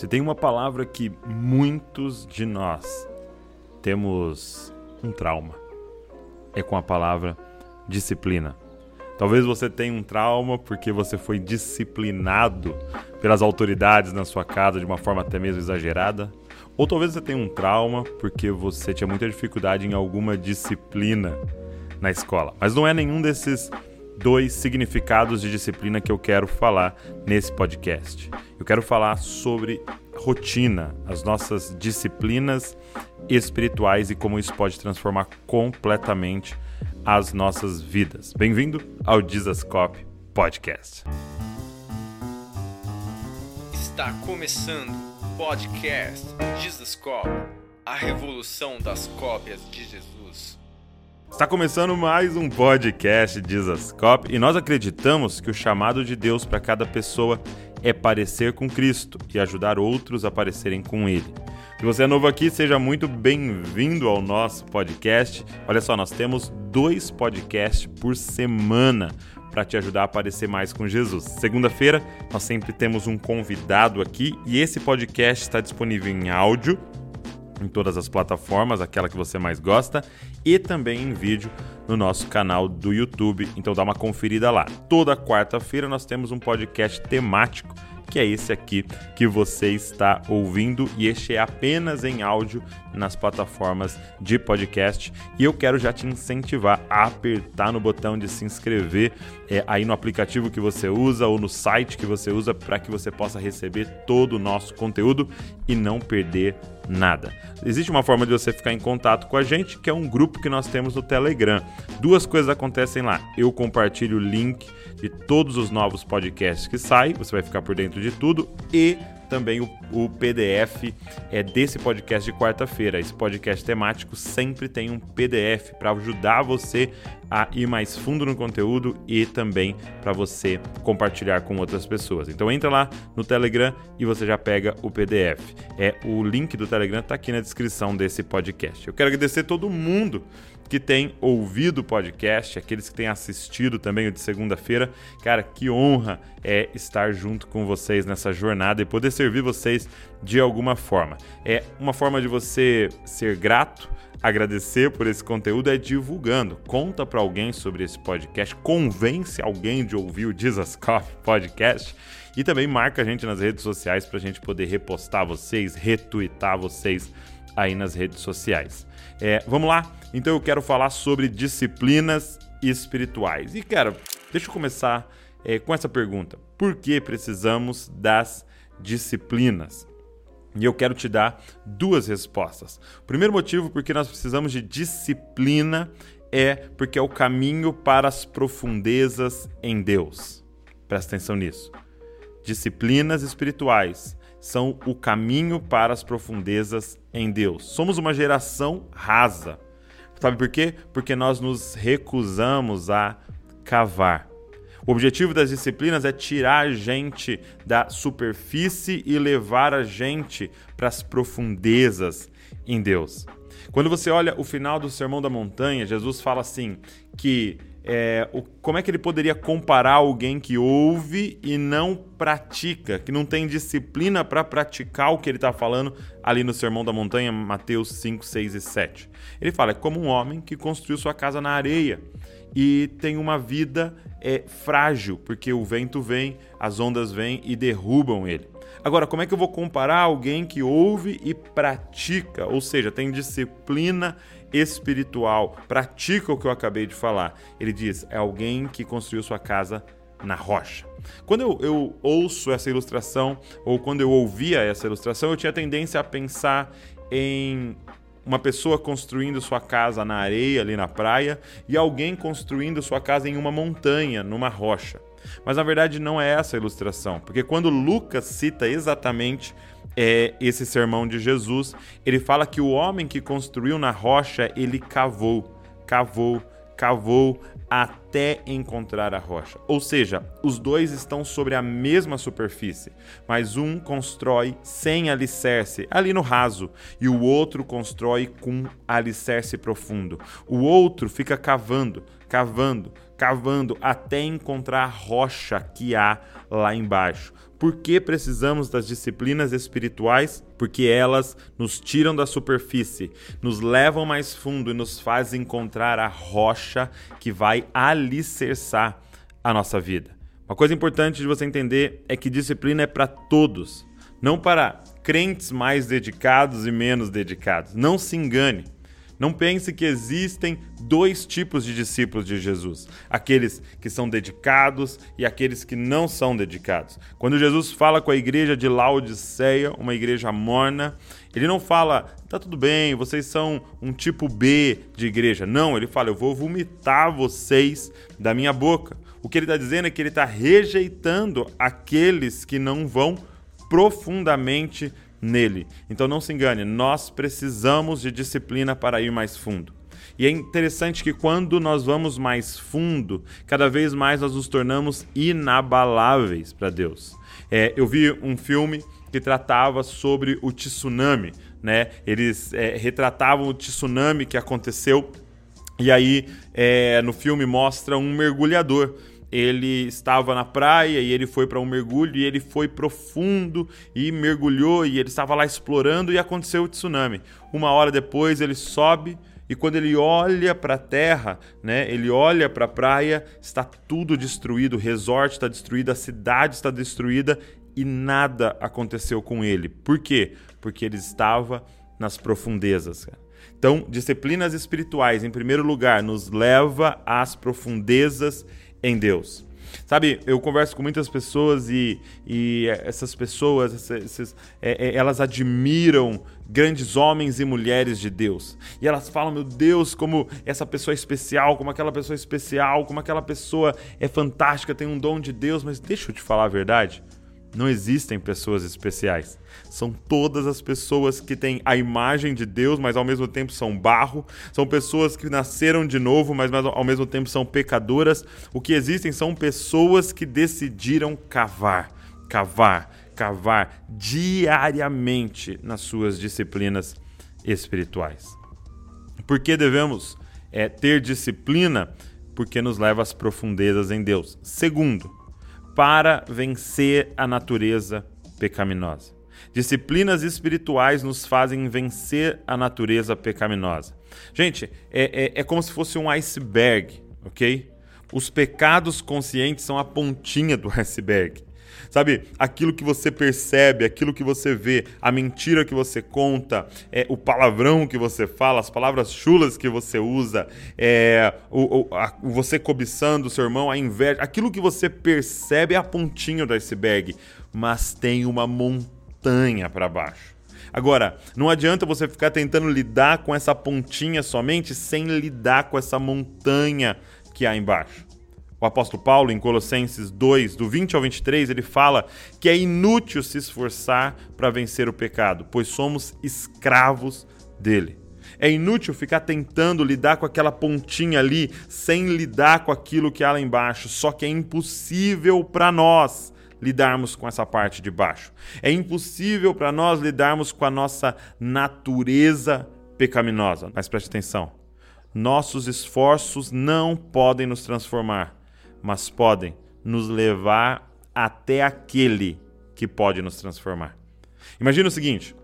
Se tem uma palavra que muitos de nós temos um trauma, é com a palavra disciplina. Talvez você tenha um trauma porque você foi disciplinado pelas autoridades na sua casa de uma forma até mesmo exagerada. Ou talvez você tenha um trauma porque você tinha muita dificuldade em alguma disciplina na escola. Mas não é nenhum desses dois significados de disciplina que eu quero falar nesse podcast. Eu quero falar sobre rotina, as nossas disciplinas espirituais e como isso pode transformar completamente as nossas vidas. Bem-vindo ao Dizascope Podcast. Está começando o podcast Dizascope, a revolução das cópias de Jesus. Está começando mais um podcast Dizascope e nós acreditamos que o chamado de Deus para cada pessoa é parecer com Cristo e ajudar outros a parecerem com Ele. Se você é novo aqui, seja muito bem-vindo ao nosso podcast. Olha só, nós temos dois podcasts por semana para te ajudar a parecer mais com Jesus. Segunda-feira, nós sempre temos um convidado aqui e esse podcast está disponível em áudio em todas as plataformas, aquela que você mais gosta, e também em vídeo no nosso canal do YouTube. Então dá uma conferida lá. Toda quarta-feira nós temos um podcast temático que é esse aqui que você está ouvindo e este é apenas em áudio nas plataformas de podcast. E eu quero já te incentivar a apertar no botão de se inscrever é, aí no aplicativo que você usa ou no site que você usa para que você possa receber todo o nosso conteúdo e não perder nada. Existe uma forma de você ficar em contato com a gente, que é um grupo que nós temos no Telegram. Duas coisas acontecem lá. Eu compartilho o link de todos os novos podcasts que saem, você vai ficar por dentro de tudo e também o, o PDF é desse podcast de quarta-feira. Esse podcast temático sempre tem um PDF para ajudar você a ir mais fundo no conteúdo e também para você compartilhar com outras pessoas. Então entra lá no Telegram e você já pega o PDF. É o link do Telegram está aqui na descrição desse podcast. Eu quero agradecer todo mundo que tem ouvido o podcast, aqueles que têm assistido também o de segunda-feira. Cara, que honra é estar junto com vocês nessa jornada e poder servir vocês de alguma forma. É uma forma de você ser grato, agradecer por esse conteúdo é divulgando. Conta para alguém sobre esse podcast, convence alguém de ouvir o Jesus Coffee Podcast e também marca a gente nas redes sociais para a gente poder repostar vocês, retweetar vocês aí nas redes sociais. É, vamos lá? Então eu quero falar sobre disciplinas espirituais. E, cara, deixa eu começar é, com essa pergunta: por que precisamos das disciplinas? E eu quero te dar duas respostas. O primeiro motivo porque nós precisamos de disciplina é porque é o caminho para as profundezas em Deus. Presta atenção nisso. Disciplinas espirituais são o caminho para as profundezas em Deus. Somos uma geração rasa. Sabe por quê? Porque nós nos recusamos a cavar. O objetivo das disciplinas é tirar a gente da superfície e levar a gente para as profundezas em Deus. Quando você olha o final do Sermão da Montanha, Jesus fala assim que é, o, como é que ele poderia comparar alguém que ouve e não pratica, que não tem disciplina para praticar o que ele está falando ali no Sermão da Montanha, Mateus 5, 6 e 7. Ele fala: é como um homem que construiu sua casa na areia e tem uma vida é, frágil, porque o vento vem, as ondas vêm e derrubam ele. Agora, como é que eu vou comparar alguém que ouve e pratica, ou seja, tem disciplina espiritual, pratica o que eu acabei de falar? Ele diz: é alguém que construiu sua casa na rocha. Quando eu, eu, ouço essa ilustração, ou quando eu ouvia essa ilustração, eu tinha tendência a pensar em uma pessoa construindo sua casa na areia, ali na praia, e alguém construindo sua casa em uma montanha, numa rocha. Mas na verdade não é essa a ilustração, porque quando Lucas cita exatamente é, esse sermão de Jesus, ele fala que o homem que construiu na rocha, ele cavou, cavou, cavou até encontrar a rocha. Ou seja, os dois estão sobre a mesma superfície, mas um constrói sem alicerce, ali no raso, e o outro constrói com alicerce profundo. O outro fica cavando, cavando, cavando até encontrar a rocha que há lá embaixo. Por que precisamos das disciplinas espirituais? Porque elas nos tiram da superfície, nos levam mais fundo e nos fazem encontrar a rocha que vai alicerçar a nossa vida. Uma coisa importante de você entender é que disciplina é para todos, não para crentes mais dedicados e menos dedicados. Não se engane. Não pense que existem dois tipos de discípulos de Jesus: aqueles que são dedicados e aqueles que não são dedicados. Quando Jesus fala com a igreja de Laodiceia, uma igreja morna, ele não fala, tá tudo bem, vocês são um tipo B de igreja. Não, ele fala, eu vou vomitar vocês da minha boca. O que ele está dizendo é que ele está rejeitando aqueles que não vão profundamente nele. Então não se engane, nós precisamos de disciplina para ir mais fundo. E é interessante que quando nós vamos mais fundo, cada vez mais nós nos tornamos inabaláveis para Deus. É, eu vi um filme que tratava sobre o tsunami, né? Eles é, retratavam o tsunami que aconteceu e aí é, no filme mostra um mergulhador ele estava na praia e ele foi para um mergulho e ele foi profundo e mergulhou e ele estava lá explorando e aconteceu o tsunami. Uma hora depois ele sobe e quando ele olha para a terra, né, ele olha para a praia, está tudo destruído, o resort está destruído, a cidade está destruída e nada aconteceu com ele. Por quê? Porque ele estava nas profundezas. Então, disciplinas espirituais, em primeiro lugar, nos leva às profundezas em Deus. Sabe, eu converso com muitas pessoas e, e essas pessoas, essas, é, é, elas admiram grandes homens e mulheres de Deus. E elas falam, meu Deus, como essa pessoa é especial, como aquela pessoa é especial, como aquela pessoa é fantástica, tem um dom de Deus. Mas deixa eu te falar a verdade. Não existem pessoas especiais. São todas as pessoas que têm a imagem de Deus, mas ao mesmo tempo são barro. São pessoas que nasceram de novo, mas ao mesmo tempo são pecadoras. O que existem são pessoas que decidiram cavar, cavar, cavar diariamente nas suas disciplinas espirituais. Por que devemos é, ter disciplina? Porque nos leva às profundezas em Deus. Segundo, para vencer a natureza pecaminosa. Disciplinas espirituais nos fazem vencer a natureza pecaminosa. Gente, é, é, é como se fosse um iceberg, ok? Os pecados conscientes são a pontinha do iceberg. Sabe, aquilo que você percebe, aquilo que você vê, a mentira que você conta, é, o palavrão que você fala, as palavras chulas que você usa, é, o, o a, você cobiçando o seu irmão, a inveja, aquilo que você percebe é a pontinha do iceberg, mas tem uma montanha para baixo. Agora, não adianta você ficar tentando lidar com essa pontinha somente sem lidar com essa montanha que há embaixo. O apóstolo Paulo, em Colossenses 2, do 20 ao 23, ele fala que é inútil se esforçar para vencer o pecado, pois somos escravos dele. É inútil ficar tentando lidar com aquela pontinha ali sem lidar com aquilo que há lá embaixo, só que é impossível para nós lidarmos com essa parte de baixo. É impossível para nós lidarmos com a nossa natureza pecaminosa. Mas preste atenção. Nossos esforços não podem nos transformar mas podem nos levar até aquele que pode nos transformar. Imagina o seguinte: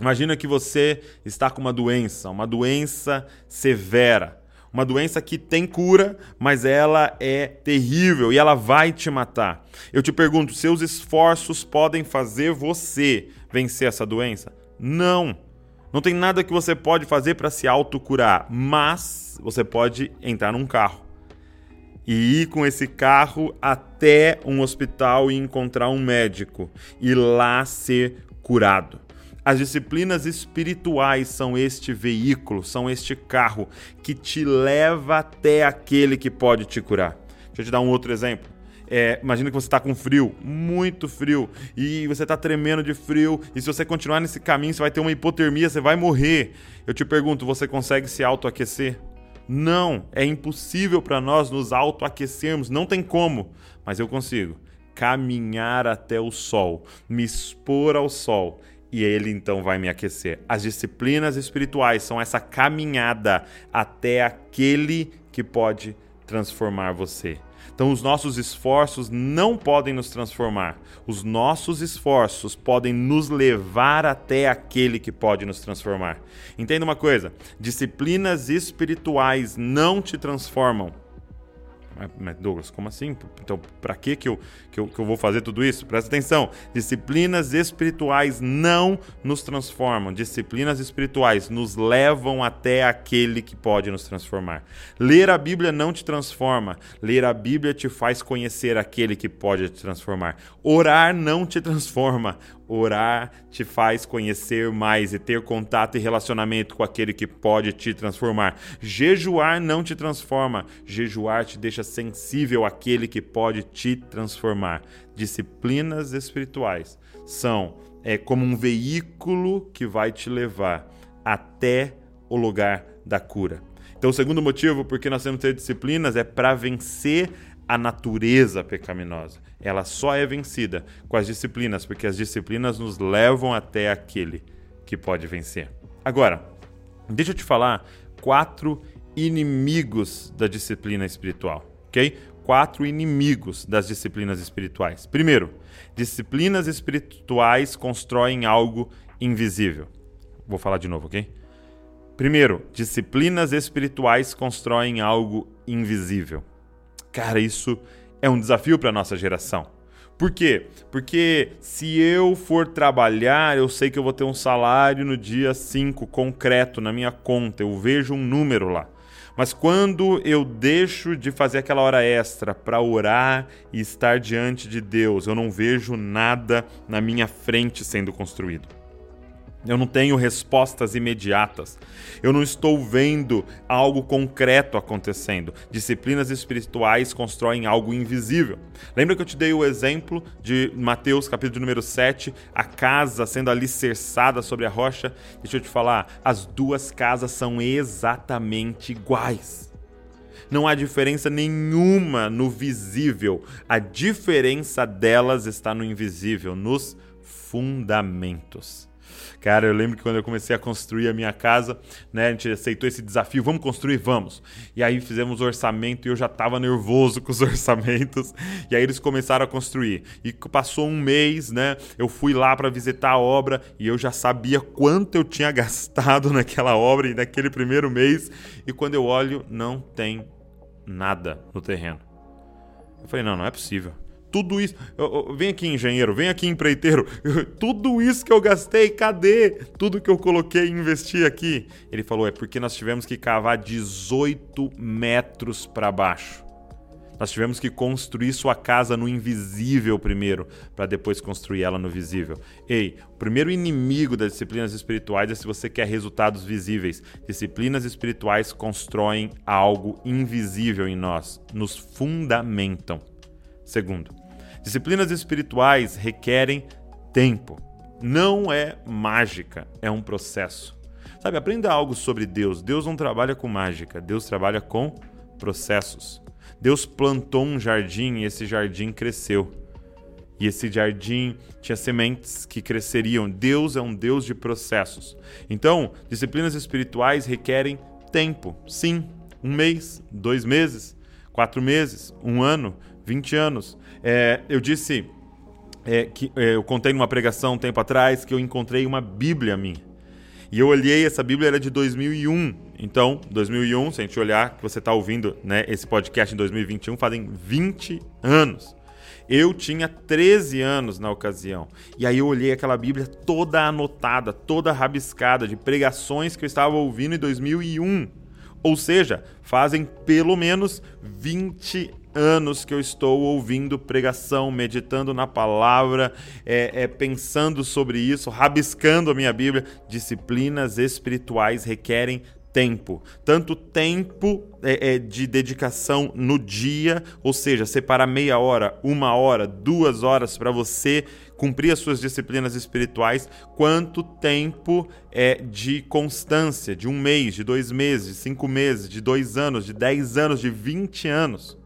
imagina que você está com uma doença, uma doença severa, uma doença que tem cura, mas ela é terrível e ela vai te matar. Eu te pergunto, seus esforços podem fazer você vencer essa doença? Não. Não tem nada que você pode fazer para se autocurar, mas você pode entrar num carro e ir com esse carro até um hospital e encontrar um médico e lá ser curado. As disciplinas espirituais são este veículo, são este carro que te leva até aquele que pode te curar. Deixa eu te dar um outro exemplo. É, imagina que você está com frio, muito frio, e você está tremendo de frio, e se você continuar nesse caminho, você vai ter uma hipotermia, você vai morrer. Eu te pergunto, você consegue se autoaquecer? Não, é impossível para nós nos autoaquecermos, não tem como, mas eu consigo caminhar até o sol, me expor ao sol e ele então vai me aquecer. As disciplinas espirituais são essa caminhada até aquele que pode transformar você. Então, os nossos esforços não podem nos transformar. Os nossos esforços podem nos levar até aquele que pode nos transformar. Entenda uma coisa: disciplinas espirituais não te transformam mas Douglas, como assim? Então, para que que eu, que, eu, que eu vou fazer tudo isso? Presta atenção. Disciplinas espirituais não nos transformam. Disciplinas espirituais nos levam até aquele que pode nos transformar. Ler a Bíblia não te transforma. Ler a Bíblia te faz conhecer aquele que pode te transformar. Orar não te transforma. Orar te faz conhecer mais e ter contato e relacionamento com aquele que pode te transformar. Jejuar não te transforma. Jejuar te deixa sensível àquele que pode te transformar. Disciplinas espirituais são é como um veículo que vai te levar até o lugar da cura. Então, o segundo motivo por que nós temos que ter disciplinas é para vencer a natureza pecaminosa. Ela só é vencida com as disciplinas, porque as disciplinas nos levam até aquele que pode vencer. Agora, deixa eu te falar quatro inimigos da disciplina espiritual, ok? Quatro inimigos das disciplinas espirituais. Primeiro, disciplinas espirituais constroem algo invisível. Vou falar de novo, ok? Primeiro, disciplinas espirituais constroem algo invisível. Cara, isso é um desafio para nossa geração. Por quê? Porque se eu for trabalhar, eu sei que eu vou ter um salário no dia 5 concreto na minha conta, eu vejo um número lá. Mas quando eu deixo de fazer aquela hora extra para orar e estar diante de Deus, eu não vejo nada na minha frente sendo construído. Eu não tenho respostas imediatas. Eu não estou vendo algo concreto acontecendo. Disciplinas espirituais constroem algo invisível. Lembra que eu te dei o exemplo de Mateus, capítulo número 7, a casa sendo alicerçada sobre a rocha? Deixa eu te falar, as duas casas são exatamente iguais. Não há diferença nenhuma no visível. A diferença delas está no invisível, nos fundamentos. Cara, eu lembro que quando eu comecei a construir a minha casa, né, a gente aceitou esse desafio, vamos construir, vamos. E aí fizemos o orçamento e eu já estava nervoso com os orçamentos. E aí eles começaram a construir. E passou um mês, né? Eu fui lá para visitar a obra e eu já sabia quanto eu tinha gastado naquela obra e naquele primeiro mês. E quando eu olho, não tem nada no terreno. Eu falei, não, não é possível. Tudo isso. Vem aqui, engenheiro, vem aqui, empreiteiro. Tudo isso que eu gastei, cadê? Tudo que eu coloquei e investi aqui. Ele falou: é porque nós tivemos que cavar 18 metros para baixo. Nós tivemos que construir sua casa no invisível primeiro, para depois construir ela no visível. Ei, o primeiro inimigo das disciplinas espirituais é se você quer resultados visíveis. Disciplinas espirituais constroem algo invisível em nós, nos fundamentam. Segundo, disciplinas espirituais requerem tempo. Não é mágica, é um processo. Sabe, aprenda algo sobre Deus. Deus não trabalha com mágica, Deus trabalha com processos. Deus plantou um jardim e esse jardim cresceu. E esse jardim tinha sementes que cresceriam. Deus é um Deus de processos. Então, disciplinas espirituais requerem tempo. Sim, um mês, dois meses, quatro meses, um ano, 20 anos. É, eu disse é, que é, eu contei numa pregação um tempo atrás que eu encontrei uma Bíblia minha. E eu olhei, essa Bíblia era de 2001. Então, 2001, se a gente olhar que você está ouvindo né, esse podcast em 2021, fazem 20 anos. Eu tinha 13 anos na ocasião. E aí eu olhei aquela Bíblia toda anotada, toda rabiscada, de pregações que eu estava ouvindo em 2001. Ou seja, fazem pelo menos 20 anos que eu estou ouvindo pregação, meditando na palavra, é, é, pensando sobre isso, rabiscando a minha Bíblia. Disciplinas espirituais requerem tempo. Tanto tempo é, é, de dedicação no dia, ou seja, separar meia hora, uma hora, duas horas para você cumprir as suas disciplinas espirituais, quanto tempo é de constância, de um mês, de dois meses, de cinco meses, de dois anos, de dez anos, de vinte anos.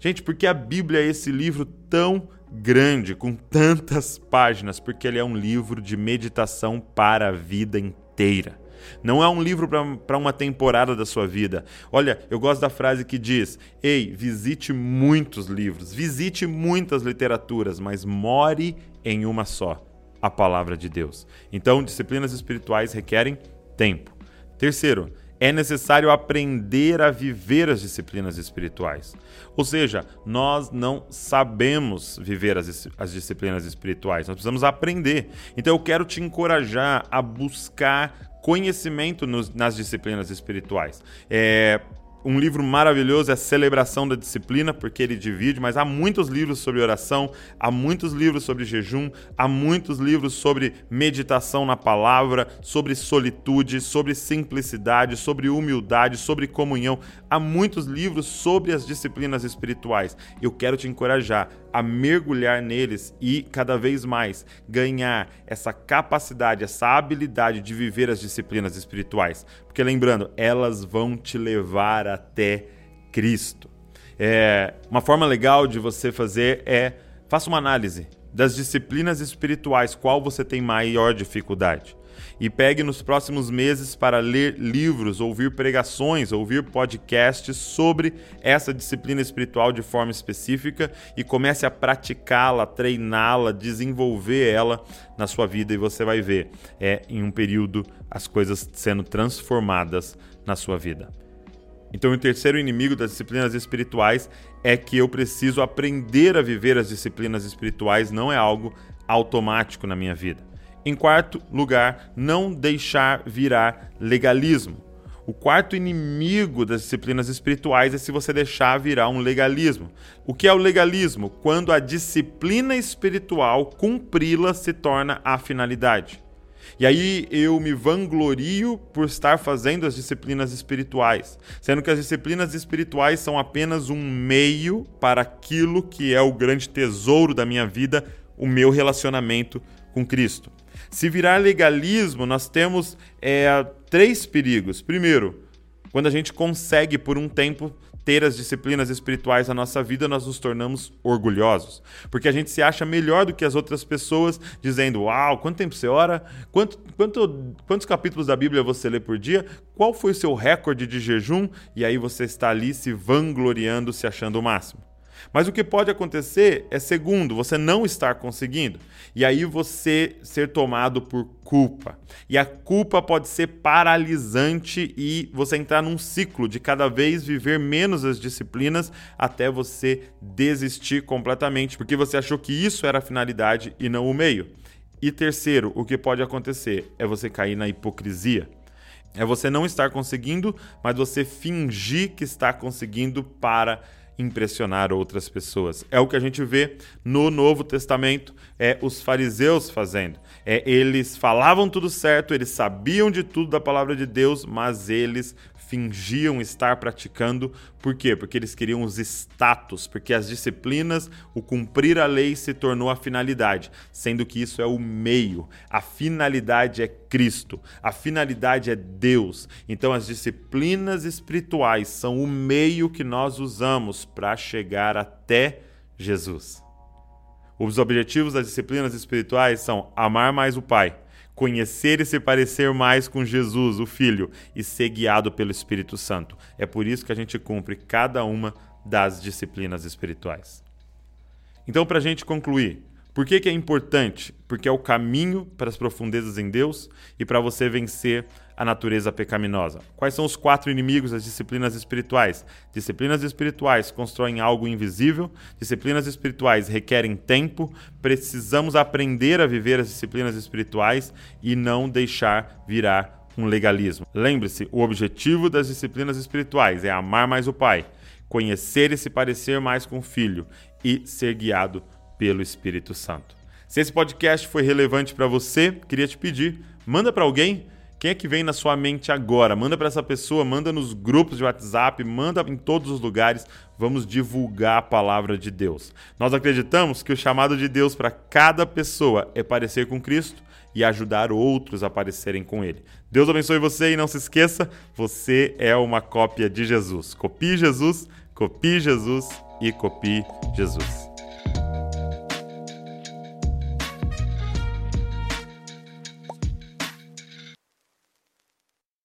Gente, porque a Bíblia é esse livro tão grande, com tantas páginas? Porque ele é um livro de meditação para a vida inteira. Não é um livro para uma temporada da sua vida. Olha, eu gosto da frase que diz: Ei, visite muitos livros, visite muitas literaturas, mas more em uma só a palavra de Deus. Então, disciplinas espirituais requerem tempo. Terceiro, é necessário aprender a viver as disciplinas espirituais. Ou seja, nós não sabemos viver as, as disciplinas espirituais, nós precisamos aprender. Então eu quero te encorajar a buscar conhecimento nos, nas disciplinas espirituais. É, um livro maravilhoso é Celebração da Disciplina, porque ele divide, mas há muitos livros sobre oração, há muitos livros sobre jejum, há muitos livros sobre meditação na palavra, sobre solitude, sobre simplicidade, sobre humildade, sobre comunhão. Há muitos livros sobre as disciplinas espirituais. Eu quero te encorajar a mergulhar neles e cada vez mais ganhar essa capacidade, essa habilidade de viver as disciplinas espirituais. Porque lembrando, elas vão te levar até Cristo. É, uma forma legal de você fazer é faça uma análise das disciplinas espirituais, qual você tem maior dificuldade e pegue nos próximos meses para ler livros, ouvir pregações, ouvir podcasts sobre essa disciplina espiritual de forma específica e comece a praticá-la, treiná-la, desenvolver ela na sua vida e você vai ver é em um período as coisas sendo transformadas na sua vida. Então, o terceiro inimigo das disciplinas espirituais é que eu preciso aprender a viver as disciplinas espirituais, não é algo automático na minha vida. Em quarto lugar, não deixar virar legalismo. O quarto inimigo das disciplinas espirituais é se você deixar virar um legalismo. O que é o legalismo? Quando a disciplina espiritual, cumpri-la, se torna a finalidade. E aí eu me vanglorio por estar fazendo as disciplinas espirituais, sendo que as disciplinas espirituais são apenas um meio para aquilo que é o grande tesouro da minha vida, o meu relacionamento com Cristo. Se virar legalismo, nós temos é, três perigos. Primeiro, quando a gente consegue por um tempo ter as disciplinas espirituais na nossa vida, nós nos tornamos orgulhosos. Porque a gente se acha melhor do que as outras pessoas, dizendo: Uau, quanto tempo você ora? Quanto, quanto, quantos capítulos da Bíblia você lê por dia? Qual foi o seu recorde de jejum? E aí você está ali se vangloriando, se achando o máximo. Mas o que pode acontecer é, segundo, você não estar conseguindo. E aí você ser tomado por culpa. E a culpa pode ser paralisante e você entrar num ciclo de cada vez viver menos as disciplinas até você desistir completamente, porque você achou que isso era a finalidade e não o meio. E terceiro, o que pode acontecer é você cair na hipocrisia. É você não estar conseguindo, mas você fingir que está conseguindo para impressionar outras pessoas. É o que a gente vê no Novo Testamento, é os fariseus fazendo. É, eles falavam tudo certo, eles sabiam de tudo da palavra de Deus, mas eles fingiam estar praticando. Por quê? Porque eles queriam os status, porque as disciplinas, o cumprir a lei se tornou a finalidade, sendo que isso é o meio. A finalidade é Cristo, a finalidade é Deus. Então as disciplinas espirituais são o meio que nós usamos para chegar até Jesus. Os objetivos das disciplinas espirituais são amar mais o Pai conhecer e se parecer mais com Jesus, o Filho, e ser guiado pelo Espírito Santo. É por isso que a gente cumpre cada uma das disciplinas espirituais. Então, para a gente concluir, por que, que é importante? Porque é o caminho para as profundezas em Deus e para você vencer a natureza pecaminosa. Quais são os quatro inimigos das disciplinas espirituais? Disciplinas espirituais constroem algo invisível, disciplinas espirituais requerem tempo, precisamos aprender a viver as disciplinas espirituais e não deixar virar um legalismo. Lembre-se, o objetivo das disciplinas espirituais é amar mais o Pai, conhecer e se parecer mais com o Filho e ser guiado pelo Espírito Santo. Se esse podcast foi relevante para você, queria te pedir, manda para alguém. Quem é que vem na sua mente agora? Manda para essa pessoa, manda nos grupos de WhatsApp, manda em todos os lugares. Vamos divulgar a palavra de Deus. Nós acreditamos que o chamado de Deus para cada pessoa é parecer com Cristo e ajudar outros a parecerem com Ele. Deus abençoe você e não se esqueça, você é uma cópia de Jesus. Copie Jesus, copie Jesus e copie Jesus.